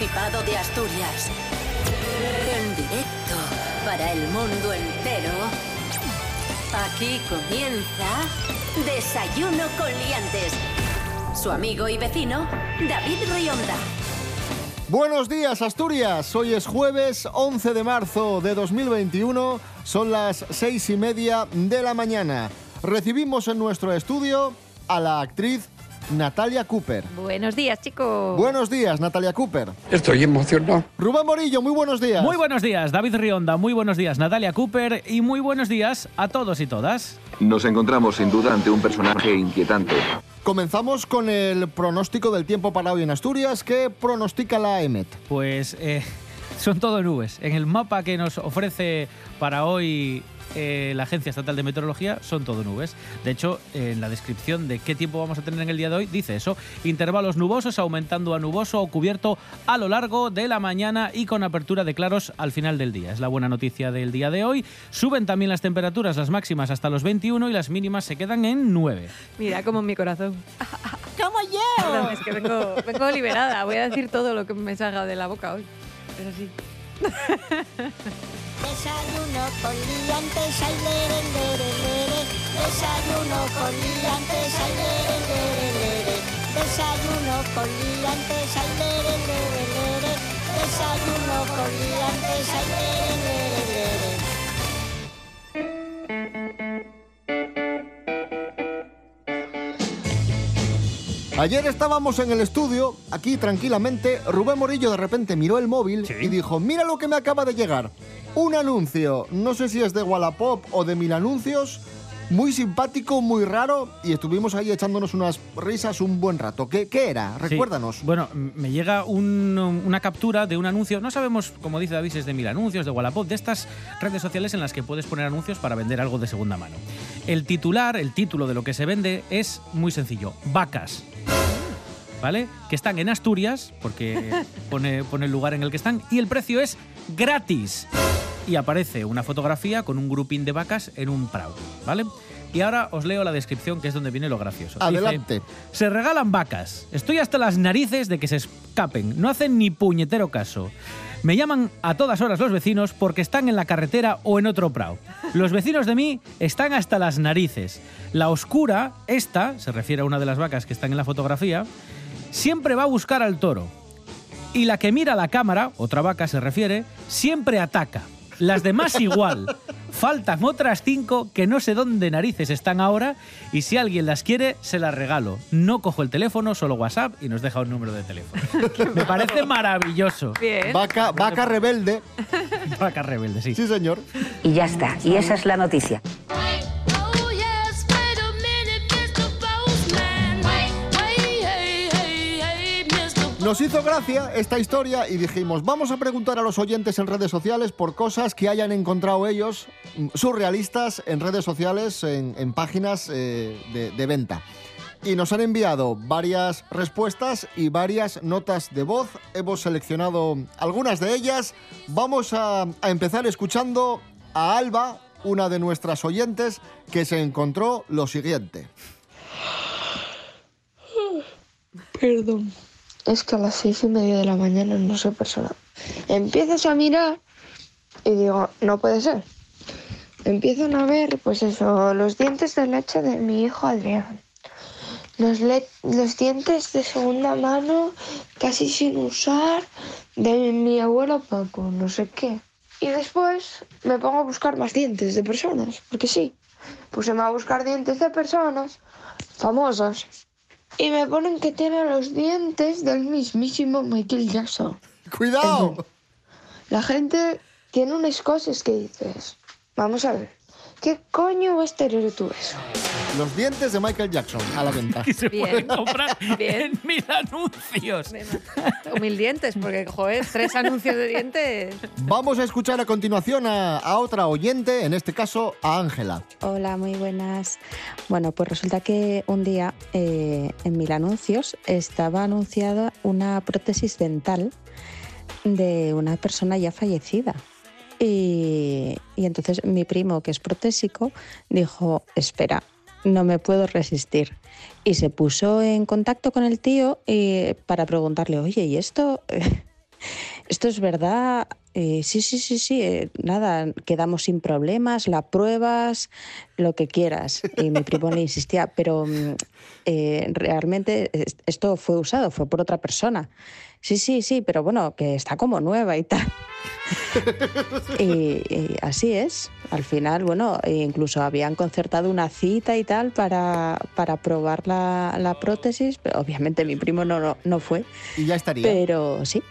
de Asturias. En directo para el mundo entero. Aquí comienza Desayuno con Liantes. Su amigo y vecino, David Rionda. Buenos días Asturias, hoy es jueves 11 de marzo de 2021, son las seis y media de la mañana. Recibimos en nuestro estudio a la actriz Natalia Cooper. Buenos días, chicos. Buenos días, Natalia Cooper. Estoy emocionado. Rubén Morillo, muy buenos días. Muy buenos días, David Rionda, muy buenos días, Natalia Cooper y muy buenos días a todos y todas. Nos encontramos sin duda ante un personaje inquietante. Comenzamos con el pronóstico del tiempo para hoy en Asturias. ¿Qué pronostica la EMET? Pues eh, son todo nubes. En el mapa que nos ofrece para hoy eh, la Agencia Estatal de Meteorología son todo nubes. De hecho, en la descripción de qué tiempo vamos a tener en el día de hoy dice eso. Intervalos nubosos aumentando a nuboso o cubierto a lo largo de la mañana y con apertura de claros al final del día. Es la buena noticia del día de hoy. Suben también las temperaturas, las máximas hasta los 21 y las mínimas se quedan en 9. Mira como en mi corazón. ¡Como yo! Perdón, es que vengo, vengo liberada. Voy a decir todo lo que me salga de la boca hoy. Es así. Desayuno con liantes, ay, lere, lere, lere. Desayuno con liantes, ay, lere, lere, lere. Desayuno con liantes, ay, lere, lere, lere. Desayuno con liantes, ay, lere, lere. Ayer estábamos en el estudio, aquí tranquilamente, Rubén Morillo de repente miró el móvil y dijo, mira lo que me acaba de llegar. Un anuncio, no sé si es de Wallapop o de Mil Anuncios, muy simpático, muy raro, y estuvimos ahí echándonos unas risas un buen rato. ¿Qué, qué era? Sí. Recuérdanos. Bueno, me llega un- una captura de un anuncio. No sabemos, como dice David, es de mil anuncios, de Wallapop, de estas redes sociales en las que puedes poner anuncios para vender algo de segunda mano. El titular, el título de lo que se vende es muy sencillo: vacas. ¿Vale? Que están en Asturias, porque pone, pone el lugar en el que están, y el precio es gratis. Y aparece una fotografía con un grupín de vacas en un prado, ¿vale? Y ahora os leo la descripción, que es donde viene lo gracioso. Dice, Adelante. se regalan vacas. Estoy hasta las narices de que se escapen. No hacen ni puñetero caso. Me llaman a todas horas los vecinos porque están en la carretera o en otro prado. Los vecinos de mí están hasta las narices. La oscura, esta, se refiere a una de las vacas que están en la fotografía, siempre va a buscar al toro. Y la que mira la cámara, otra vaca se refiere, siempre ataca. Las demás igual. Faltan otras cinco que no sé dónde narices están ahora y si alguien las quiere, se las regalo. No cojo el teléfono, solo WhatsApp y nos deja un número de teléfono. Me parece maravilloso. Bien. Vaca, vaca rebelde. Vaca rebelde, sí. Sí, señor. Y ya está. Y esa es la noticia. Nos hizo gracia esta historia y dijimos, vamos a preguntar a los oyentes en redes sociales por cosas que hayan encontrado ellos mm, surrealistas en redes sociales, en, páginas eh, de, de venta. Y nos han enviado varias respuestas y varias notas de voz. Hemos seleccionado algunas de ellas. Vamos a, a empezar escuchando a Alba, una de nuestras oyentes, que se encontró lo siguiente. Perdón, es que a las seis y media de la mañana no soy persona. Empiezas a mirar y digo, no puede ser. Empiezan a ver, pues eso, los dientes de leche de mi hijo Adrián. Los, los dientes de segunda mano, casi sin usar, de mi abuelo Paco, no sé qué. Y después me pongo a buscar más dientes de personas, porque sí. Puse a buscar dientes de personas famosas y me ponen que tiene los dientes del mismísimo Michael Jackson. ¡Cuidado! La gente tiene unas cosas que dices. Vamos a ver. ¿Qué coño va a tener tú eso? Los dientes de Michael Jackson a la venta. Que se Bien. pueden comprar Bien. en mil anuncios. Humil dientes, porque, joder, tres anuncios de dientes. Vamos a escuchar a continuación a, a otra oyente, en este caso a Ángela. Hola, muy buenas. Bueno, pues resulta que un día eh, en Mil Anuncios estaba anunciada una prótesis dental de una persona ya fallecida. Y, y entonces mi primo, que es protésico, dijo, espera, no me puedo resistir. Y se puso en contacto con el tío eh, para preguntarle, oye, ¿y esto? ¿Esto es verdad? Eh, sí, sí, sí, sí, eh, nada, quedamos sin problemas, la pruebas, lo que quieras. Y mi primo le insistía, pero mm, eh, realmente es- esto fue usado, fue por otra persona. Sí, sí, sí, pero bueno, que está como nueva y tal. y, y así es. Al final, bueno, incluso habían concertado una cita y tal para, para probar la, la prótesis, pero obviamente mi primo no, no, no fue. Y ya estaría. Pero sí,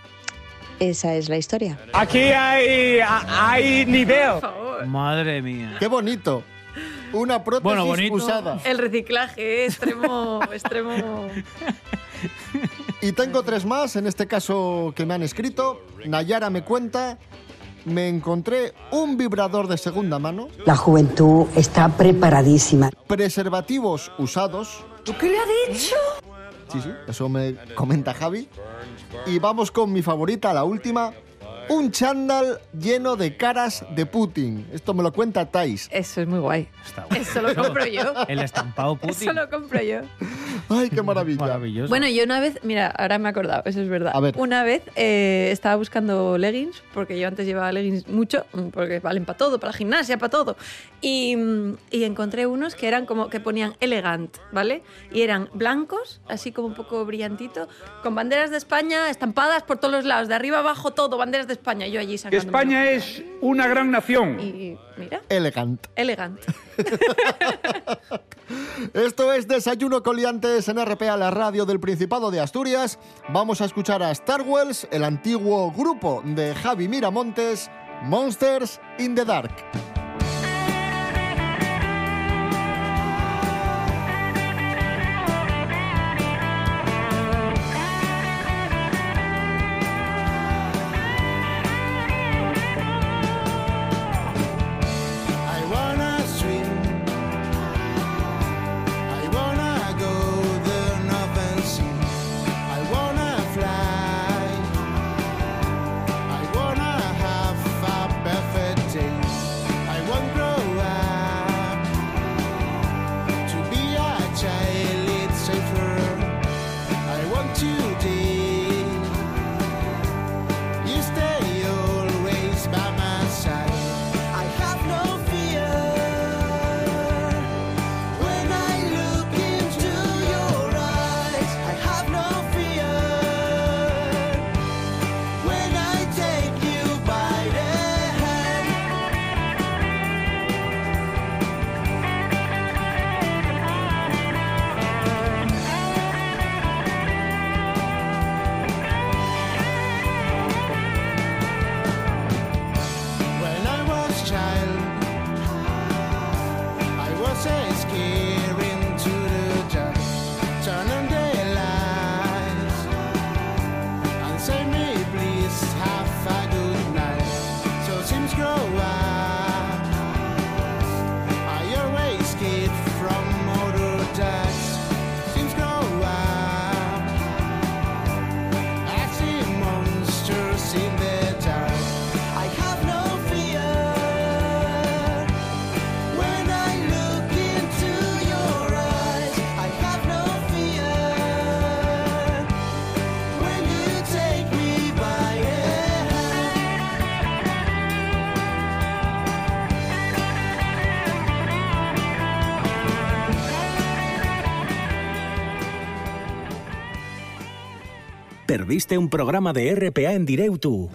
esa es la historia. Aquí hay, hay nivel. Madre mía. ¡Qué bonito! Una prótesis Bueno, bonito. usada. El reciclaje, extremo, extremo. Y tengo tres más, en este caso que me han escrito. Nayara me cuenta, me encontré un vibrador de segunda mano, La juventud está preparadísima. preservativos usados. ¿Tú qué le has dicho? Sí, sí, eso me comenta Javi. Y vamos con mi favorita, la última. Un chándal lleno de caras de Putin. Esto me lo cuenta Thais. Eso es muy guay. Está bueno. Eso lo compro yo. El estampado Putin. Eso lo compro yo. Ay, qué maravilla. Maravilloso. Bueno, yo una vez, mira, ahora me he acordado, eso es verdad. A ver. Una vez eh, estaba buscando leggings, porque yo antes llevaba leggings mucho, porque valen para todo, para la gimnasia, para todo. Y, mm, y encontré unos que eran como que ponían elegant, ¿vale? Y eran blancos, así como un poco brillantito, con banderas de España estampadas por todos los lados, de arriba abajo todo, banderas de España. Yo allí sacando. España es una gran nación. Y mira, Elegant. elegant. Esto es Desayuno Coliantes en RPA, la radio del Principado de Asturias. Vamos a escuchar a Star Wars, el antiguo grupo de Javi Miramontes, Monsters in the Dark. Perdiste un programa de RPA en directo.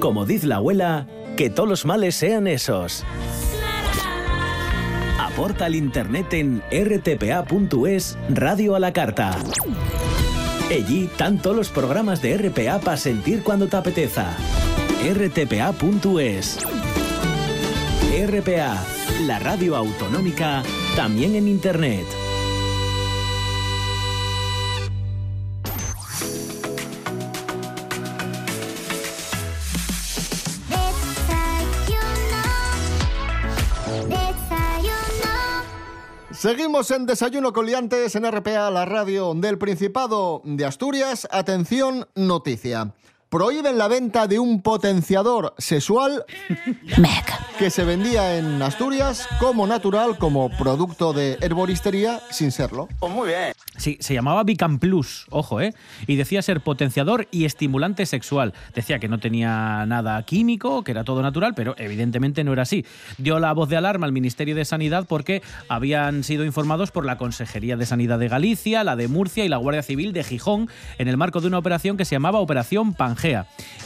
Como dice la abuela, que todos los males sean esos. Aporta al internet en rtpa.es Radio a la Carta. Allí todos los programas de RPA para sentir cuando te apeteza. rtpa.es RPA, la radio autonómica, también en internet. Seguimos en Desayuno Coliantes en RPA, la radio del Principado de Asturias. Atención, noticia. Prohíben la venta de un potenciador sexual que se vendía en Asturias como natural, como producto de herboristería, sin serlo. Pues muy bien. Sí, se llamaba Vicam Plus, ojo, ¿eh? Y decía ser potenciador y estimulante sexual. Decía que no tenía nada químico, que era todo natural, pero evidentemente no era así. Dio la voz de alarma al Ministerio de Sanidad porque habían sido informados por la Consejería de Sanidad de Galicia, la de Murcia y la Guardia Civil de Gijón en el marco de una operación que se llamaba Operación Pangea.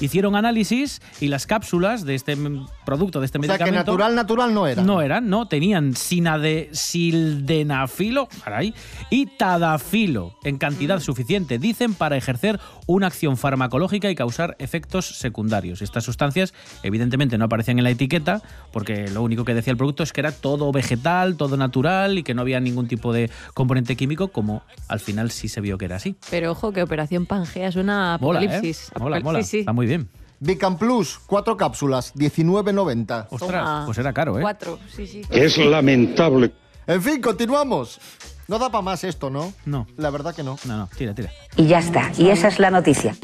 Hicieron análisis y las cápsulas de este mm, producto, de este O sea que medicamento... natural, natural no era. No eran, no. Tenían sinade, sildenafilo caray, y tadafilo en cantidad suficiente, dicen, para ejercer una acción farmacológica y causar efectos secundarios. Estas sustancias, evidentemente, no aparecían en la etiqueta porque lo único que decía el producto es que era todo vegetal, todo natural y que no había ningún tipo de componente químico, como al final sí se vio que era así. Pero ojo que Operación Pangea es una Mola, ¿eh? apocalipsis. Mola, mola. sí. Está muy bien. Vicam Plus, cuatro cápsulas, 19,90. Toma. pues era caro, ¿eh? Cuatro, sí, sí. lamentable. En fin, continuamos. No da para más esto, ¿no? No. La verdad que no. No, no, tira, tira. Y ya está. Y esa es la noticia.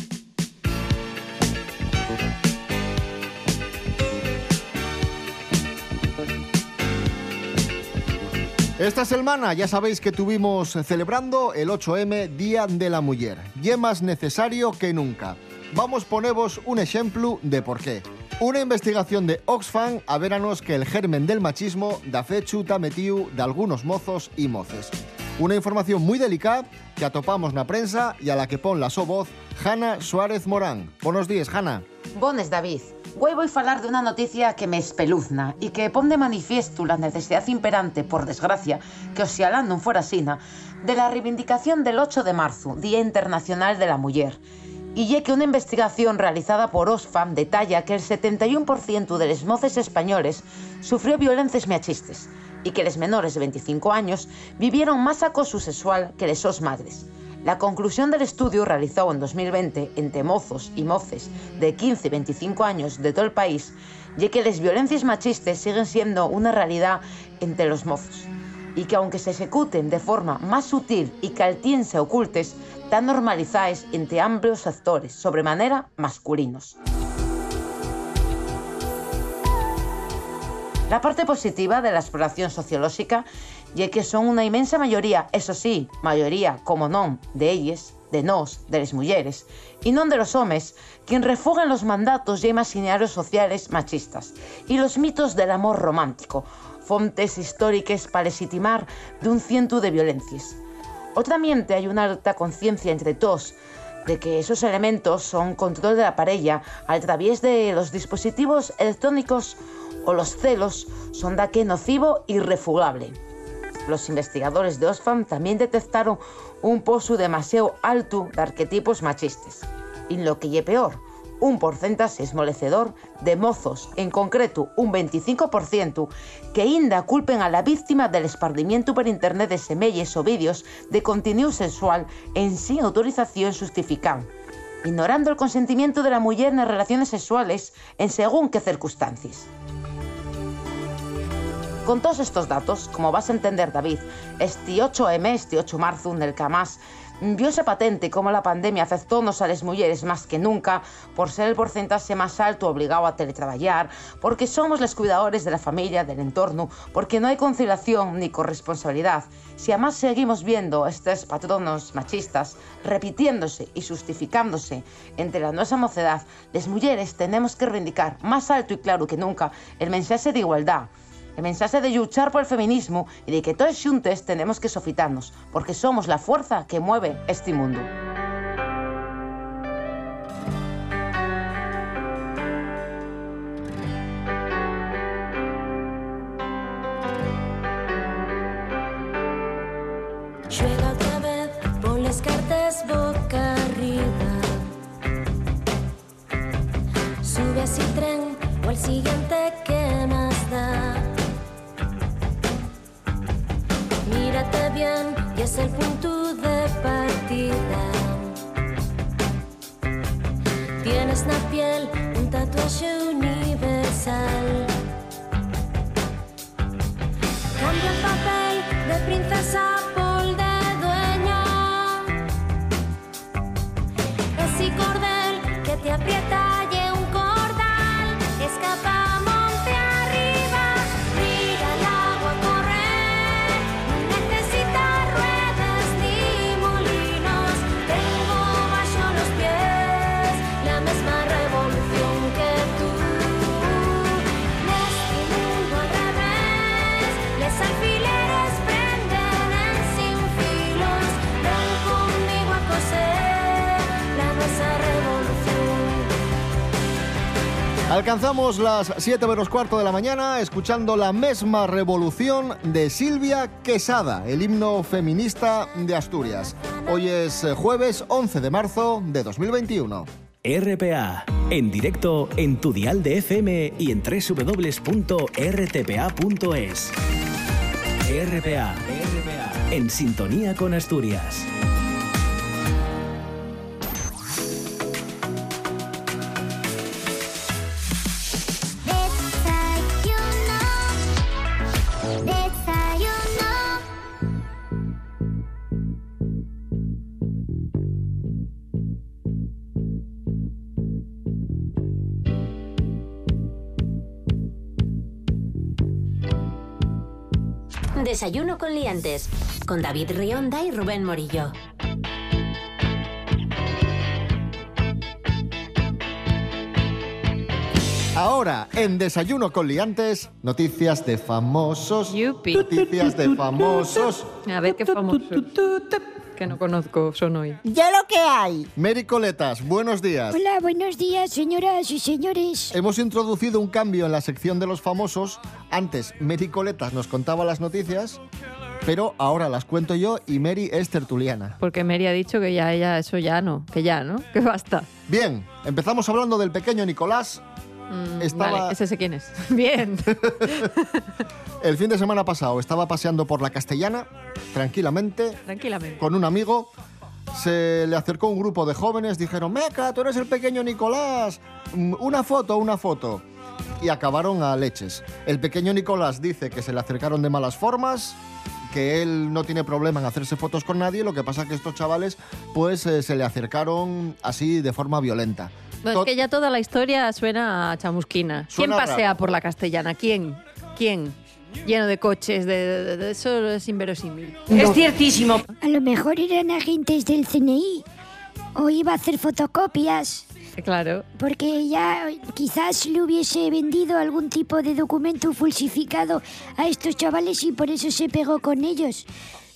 Esta semana ya sabéis que tuvimos celebrando el 8M Día de la Mujer. Y é más necesario que nunca. Vamos ponevos un ejemplo de por qué. Una investigación de Oxfam averanos que el germen del machismo da fechu ta metiu de algunos mozos y moces. Una información muy delicada que atopamos na prensa y a la que pon la so voz Hanna Suárez Morán. Buenos días, Hanna. Bones, David. Hoy voy a hablar de una noticia que me espeluzna y que pone de manifiesto la necesidad imperante, por desgracia, que oxialá non fuera sina, de la reivindicación del 8 de marzo, Día Internacional de la Mujer. Y ye que una investigación realizada por Oxfam detalla que el 71% de los moces españoles sufrió violencias machistas y que los menores de 25 años vivieron más acoso sexual que les sos madres. La conclusión del estudio realizado en 2020 entre mozos y moces de 15 y 25 años de todo el país y que las violencias machistas siguen siendo una realidad entre los mozos y que aunque se ejecuten de forma más sutil y que al se ocultes, están normalizadas entre amplios sectores, sobremanera masculinos. La parte positiva de la exploración sociológica y que son una inmensa mayoría, eso sí, mayoría, como non, de ellas, de nos, de las mujeres, y non de los hombres, quien refugan los mandatos y imaginarios sociales machistas y los mitos del amor romántico, fontes históricas para legitimar de un ciento de violencias. Otrammente hay una alta conciencia entre todos de que esos elementos son control de la pareja a través de los dispositivos electrónicos o los celos son da que nocivo y refugable. Los investigadores de Oxfam también detectaron un pozo demasiado alto de arquetipos machistas. Y lo que lle peor, un porcentaje esmolecedor de mozos, en concreto un 25%, que ainda culpen a la víctima del esparcimiento por internet de semelles o vídeos de contenido sexual en sin autorización justificada, ignorando el consentimiento de la mujer en relaciones sexuales en según qué circunstancias. Con todos estos datos, como vas a entender David, este 8M, este 8 marzo, en el que viose patente cómo la pandemia afectónos a las mujeres más que nunca por ser el porcentaje más alto obligado a teletraballar, porque somos los cuidadores de la familia, del entorno, porque no hay conciliación ni corresponsabilidad. Si además seguimos viendo estos patronos machistas repitiéndose y justificándose entre la nuestra mocedad, las mujeres tenemos que reivindicar más alto y claro que nunca el mensaje de igualdad, el mensaje de luchar por el feminismo y de que todos juntos tenemos que sofitarnos, porque somos la fuerza que mueve este mundo. Alcanzamos las 7 menos cuarto de la mañana escuchando la misma revolución de Silvia Quesada, el himno feminista de Asturias. Hoy es eh, jueves 11 de marzo de 2021. RPA, en directo en tu dial de FM y en www.rtpa.es. RPA, RPA, en sintonía con Asturias. Desayuno con liantes. Con David Rionda y Rubén Morillo. Ahora, en Desayuno con Liantes, noticias de famosos. Noticias de famosos. A ver qué famoso. Que no conozco, son hoy. Ya lo que hay. Mary Coletas, buenos días. Hola, buenos días, señoras y señores. Hemos introducido un cambio en la sección de los famosos. Antes, Mary Coletas nos contaba las noticias, pero ahora las cuento yo y Mary es tertuliana. Porque Mary ha dicho que ya ella, eso ya no, que ya, ¿no? Que basta. Bien, empezamos hablando del pequeño Nicolás. Mm, Estaba- Vale, ese sé quién es. Bien. El fin de semana pasado estaba paseando por la Castellana, tranquilamente, Tranquilamente. con un amigo. Se le acercó un grupo de jóvenes, dijeron, Meca, tú eres el pequeño Nicolás, Mm, una foto, una foto. Y acabaron a leches. El pequeño Nicolás dice que se le acercaron de malas formas, que él no tiene problema en hacerse fotos con nadie, lo que pasa que estos chavales pues eh, se le acercaron así de forma violenta. To- es que ya toda la historia suena a chamusquina. ¿Quién Suena pasea raro. por la castellana? ¿Quién? ¿Quién? Lleno de coches, de, de- de- eso es inverosímil. No. ciertísimo. A lo mejor eran agentes del CNI o iba a hacer fotocopias. Claro. Porque ya quizás le hubiese vendido algún tipo de documento falsificado a estos chavales y por eso se pegó con ellos.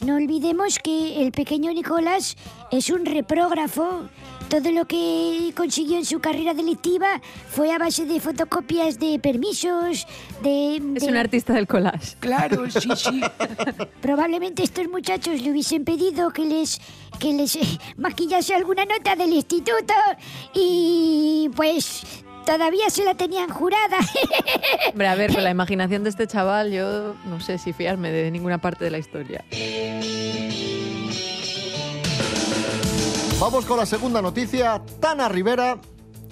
No olvidemos que el pequeño Nicolás es un reprógrafo. Todo lo que consiguió en su carrera delictiva fue a base de fotocopias de permisos, de... Es un artista del collage. Claro, sí, sí. Probablemente estos muchachos le hubiesen pedido que les que les maquillase alguna nota del instituto y pues todavía se la tenían jurada. Hombre, a ver, con la imaginación de este chaval, yo no sé si fiarme de ninguna parte de la historia. Vamos con la segunda noticia. Tana Rivera.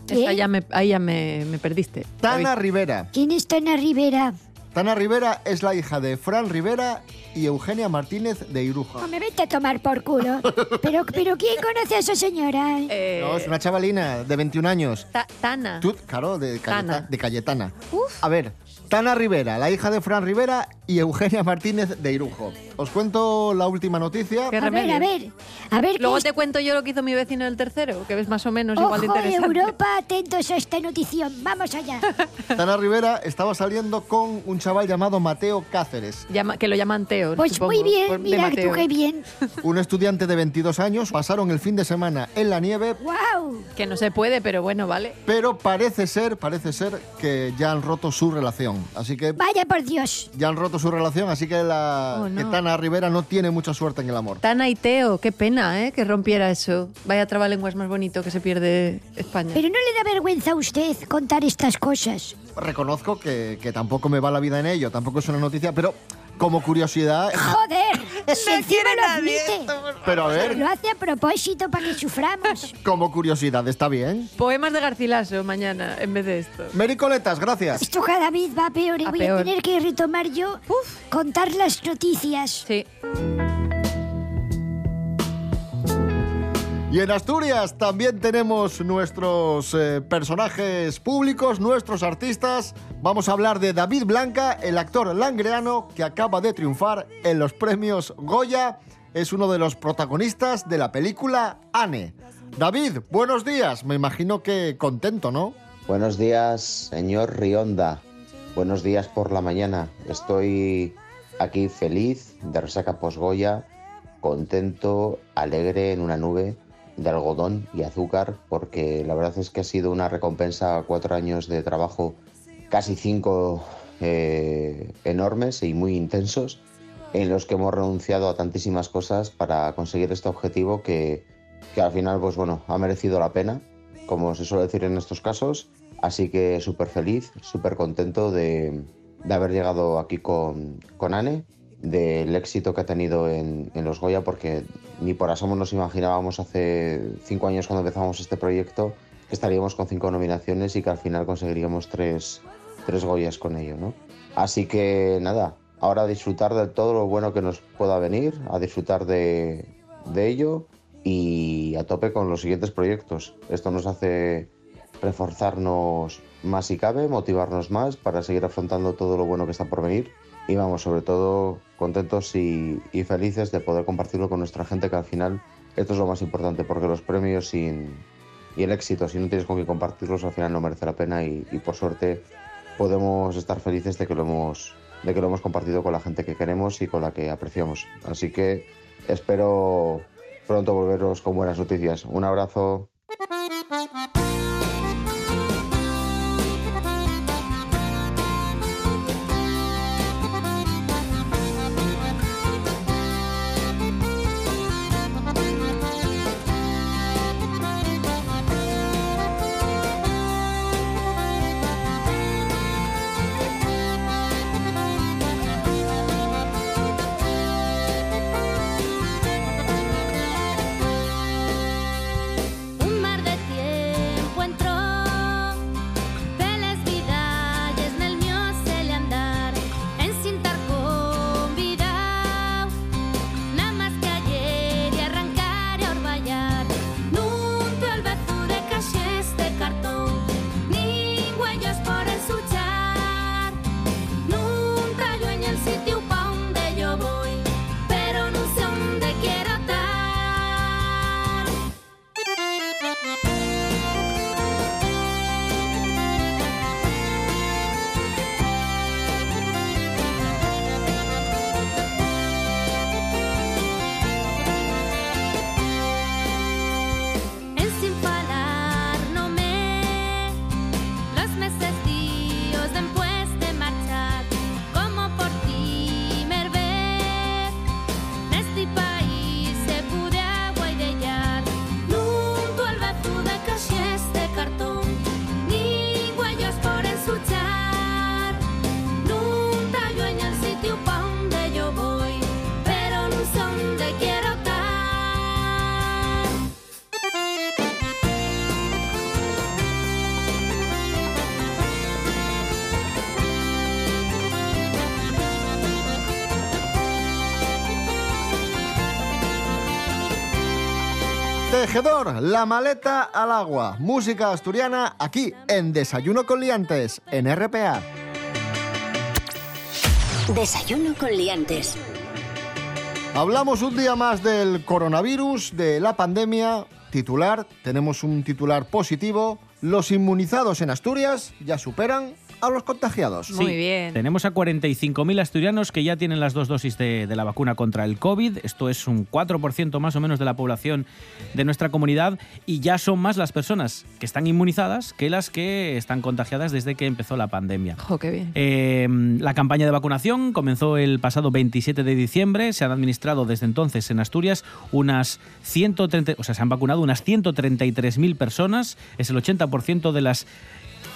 Esa ya me, ahí ya me, me perdiste. Tana David. Rivera. ¿Quién es Tana Rivera? Tana Rivera es la hija de Fran Rivera y Eugenia Martínez de Iruja. No me vete a tomar por culo. Pero, pero ¿quién conoce a esa señora? Eh, No, es una chavalina de 21 años. Ta- Tana. Tú, claro, de, Cayeta- Tana. de Cayetana. A ver, Tana Rivera, la hija de Fran Rivera y Eugenia Martínez de Irujo. Os cuento la última noticia. Qué A ver, a ver. A ver, Luego ¿qué te cuento yo lo que hizo mi vecino del tercero, que ves más o menos igual de Ojo, interesante. Europa, atentos a esta notición. Vamos allá. Tana Rivera estaba saliendo con un chaval llamado Mateo Cáceres, Llama- que lo llaman Teo. Pues supongo, muy bien, por- de mira tú qué bien. un estudiante de 22 años. Pasaron el fin de semana en la nieve, ¡Wow! Que no se puede, pero bueno, vale. pero parece ser, parece ser que ya han roto su relación. Así que Vaya por Dios. ya han roto su relación, así que, la, Oh, no. que Tana Rivera no tiene mucha suerte en el amor. Tana y Teo, qué pena, ¿eh? Que rompiera eso. Vaya trabalenguas más bonito que se pierde España. Pero no le da vergüenza a usted contar estas cosas. Reconozco que, que tampoco me va la vida en ello, tampoco es una noticia, pero como curiosidad... Joder, si encima lo admite. Pero a ver, Lo hace a propósito para que suframos. como curiosidad, ¿está bien? Poemas de Garcilaso mañana en vez de esto. Mericoletas, gracias. Esto cada vez va peor y A voy peor. a tener que retomar yo contar las noticias. Sí. Y en Asturias también tenemos nuestros eh, personajes públicos, nuestros artistas. Vamos a hablar de David Blanca, el actor langreano que acaba de triunfar en los premios Goya. Es uno de los protagonistas de la película Anne. David, buenos días. Me imagino que contento, ¿no? Buenos días, señor Rionda. Buenos días por la mañana. Estoy aquí feliz de resaca posgoya, contento, alegre en una nube, de algodón y azúcar, porque la verdad es que ha sido una recompensa a cuatro años de trabajo, casi cinco eh, enormes y muy intensos, en los que hemos renunciado a tantísimas cosas para conseguir este objetivo que, que al final, pues bueno, ha merecido la pena, como se suele decir en estos casos. Así que súper feliz, súper contento de, de haber llegado aquí con, con Anne, del éxito que ha tenido en, los Goya, porque ni por asomo nos imaginábamos hace cinco años cuando empezamos este proyecto que estaríamos con cinco nominaciones y que al final conseguiríamos tres, tres Goyas con ello, ¿no? Así que nada, ahora disfrutar de todo lo bueno que nos pueda venir, a disfrutar de, de ello y a tope con los siguientes proyectos. Esto nos hace reforzarnos más si cabe, motivarnos más para seguir afrontando todo lo bueno que está por venir y vamos, sobre todo contentos y, y felices de poder compartirlo con nuestra gente, que al final esto es lo más importante, porque los premios sin, y el éxito, si no tienes con qué compartirlos, al final no merece la pena y, y por suerte podemos estar felices de que, lo hemos, de que lo hemos compartido con la gente que queremos y con la que apreciamos. Así que espero pronto volveros con buenas noticias. Un abrazo. Tejedor, la maleta al agua. Música asturiana aquí en Desayuno con Liantes, en RPA. Desayuno con liantes. Hablamos un día más del coronavirus, de la pandemia. Titular, tenemos un titular positivo. Los inmunizados en Asturias ya superan a los contagiados. Muy bien. Tenemos a 45.000 asturianos que ya tienen las dos dosis de, de la vacuna contra el COVID. Esto es un 4% más o menos de la población de nuestra comunidad y ya son más las personas que están inmunizadas que las que están contagiadas desde que empezó la pandemia. Jo, qué bien. Eh, la campaña de vacunación comenzó el pasado 27 de diciembre. Se han administrado desde entonces en Asturias unas 130, o sea, se han vacunado unas 133.000 personas. Es el 80% de las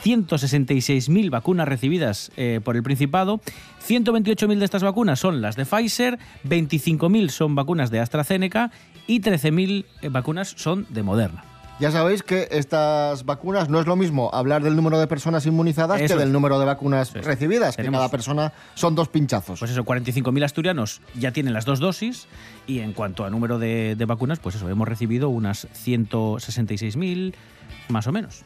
166.000 vacunas recibidas eh, por el Principado. 128.000 de estas vacunas son las de Pfizer, 25.000 son vacunas de AstraZeneca y 13.000 eh, vacunas son de Moderna. Ya sabéis que estas vacunas no es lo mismo hablar del número de personas inmunizadas Eso que del número de vacunas es. recibidas, que cada persona son dos pinchazos. Pues eso, 45.000 asturianos ya tienen las dos dosis y en cuanto a número de, de vacunas, pues eso, hemos recibido unas 166.000 más o menos.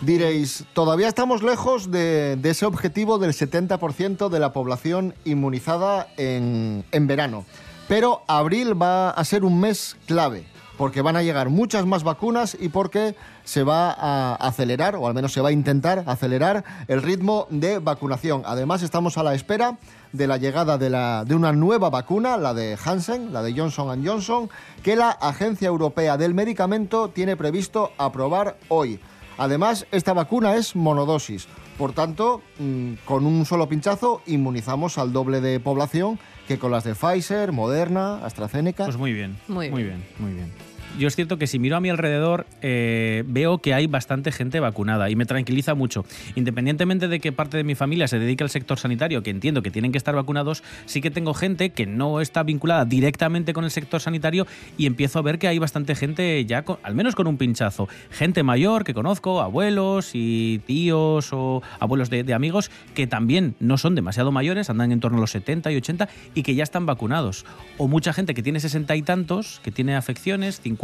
Diréis, todavía estamos lejos de, ese objetivo del 70% de la población inmunizada en, en verano. Pero abril va a ser un mes clave. porque van a llegar muchas más vacunas y porque se va a acelerar, o al menos se va a intentar acelerar el ritmo de vacunación. Además, estamos a la espera de la llegada de, la, de una nueva vacuna, la de Hansen, la de Johnson Johnson, que la Agencia Europea del Medicamento tiene previsto aprobar hoy. Además, esta vacuna es monodosis. Por tanto, mm, con un solo pinchazo inmunizamos al doble de población que con las de Pfizer, Moderna, AstraZeneca. Pues muy bien. Muy Muy bien, muy bien. Yo es cierto que si miro a mi alrededor eh, veo que hay bastante gente vacunada y me tranquiliza mucho. Independientemente de que parte de mi familia se dedique al sector sanitario, que entiendo que tienen que estar vacunados, sí que tengo gente que no está vinculada directamente con el sector sanitario y empiezo a ver que hay bastante gente ya, con- al menos con un pinchazo. Gente mayor que conozco, abuelos y tíos o abuelos de, de amigos que también no son demasiado mayores, andan en torno a los 70 y 80 y que ya están vacunados. O mucha gente que tiene 60 y tantos, que tiene afecciones, 50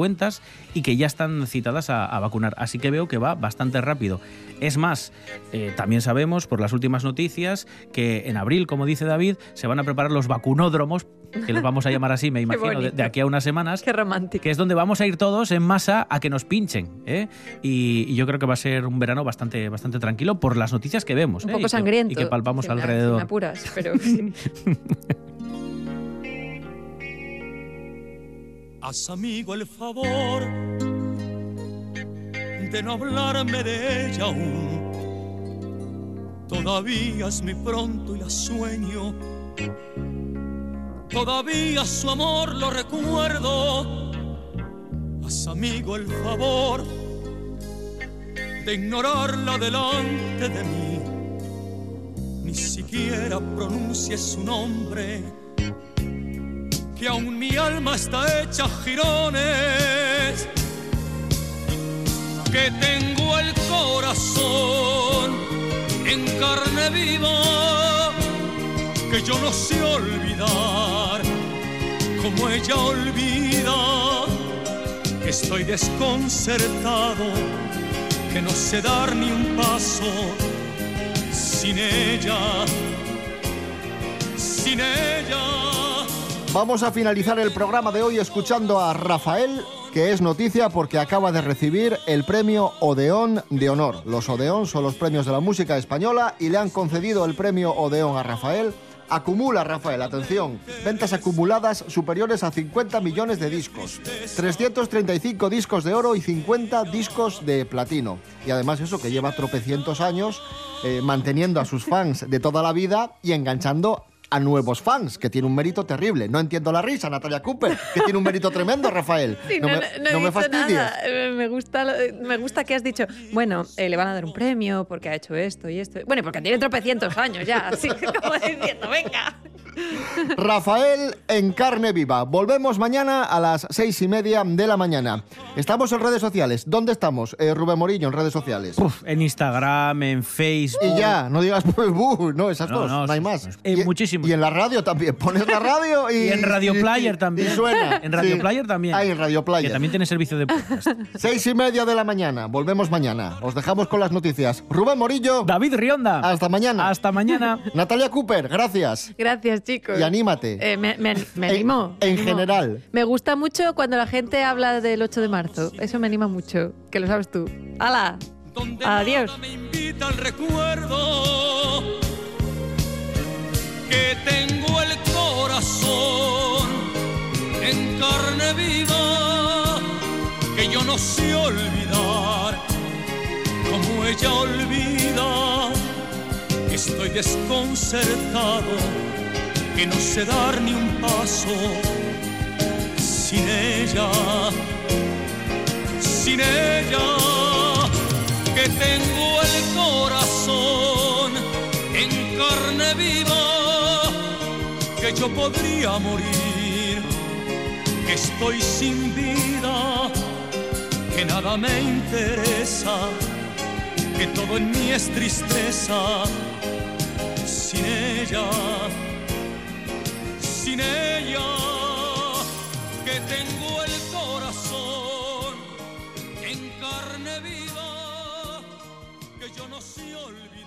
y que ya están citadas a, a vacunar. Así que veo que va bastante rápido. Es más, eh, también sabemos por las últimas noticias que en abril, como dice David, se van a preparar los vacunódromos, que los vamos a llamar así, me imagino, de, aquí a unas semanas. Qué romántico. Que es donde vamos a ir todos en masa a que nos pinchen. ¿eh? Y, y yo creo que va a ser un verano bastante, bastante tranquilo por las noticias que vemos. Un ¿eh? poco y que- sangriento. Y que palpamos si me- si alrededor. me apuras, pero Haz amigo el favor de no hablarme de ella aún. Todavía es muy pronto y la sueño. Todavía su amor lo recuerdo. Haz amigo el favor de ignorarla delante de mí. Ni siquiera pronuncie su nombre que aún mi alma está hecha jirones, que tengo el corazón en carne viva, que yo no sé olvidar como ella olvida, que estoy desconcertado, que no sé dar ni un paso sin ella, sin ella. Vamos a finalizar el programa de hoy escuchando a Rafael, que es noticia porque acaba de recibir el premio Odeón de Honor. Los Odeón son los premios de la música española y le han concedido el premio Odeón a Rafael. Acumula, Rafael, atención, ventas acumuladas superiores a 50 millones de discos, 335 discos de oro y 50 discos de platino. Y además eso que lleva tropecientos años eh, manteniendo a sus fans de toda la vida y enganchando a nuevos fans, que tiene un mérito terrible. No entiendo la risa, Natalia Cooper, que tiene un mérito tremendo, Rafael. Sí, no, no, me, no- me fastidies. nada. Eh, Me gusta, me gusta que has dicho, bueno, eh, le van a dar un premio porque ha hecho esto y esto. Bueno, porque tiene tropecientos años ya, así como diciendo, venga. Rafael en carne viva. Volvemos mañana a las seis y media de la mañana. Estamos en redes sociales. ¿Dónde estamos? Eh, Rubén Morillo en redes sociales. Uf, en Instagram, en Facebook. Y ya, no digas pues, buh, no, esas No, dos, no, no, hay sí, más. eh, y, muchísimo. Y en la radio también. Pones la radio y. Y en Radio Player también. Y suena. En Radio sí. Player también. Ah, en Radio Player. Que también tiene servicio de podcast. Seis y media de la mañana. Volvemos mañana. Os dejamos con las noticias. Rubén Morillo. David Rionda. Hasta mañana. Hasta mañana. Natalia Cooper, gracias. Gracias, chicos. Y anímate. Eh, me, me, me En- animó. en me animó. general. Me gusta mucho cuando la gente habla del 8 de marzo. Eso me anima mucho, que lo sabes tú. ¡Hala! Adiós. me invita al recuerdo que tengo el corazón en carne viva que yo no sé olvidar como ella olvida que estoy desconcertado que no sé dar ni un paso sin ella sin ella que tengo el corazón en carne viva, que yo podría morir, que estoy sin vida, que nada me interesa, que todo en mí es tristeza, sin ella, sin ella, que tengo el corazón en carne viva que yo no sé olvidar.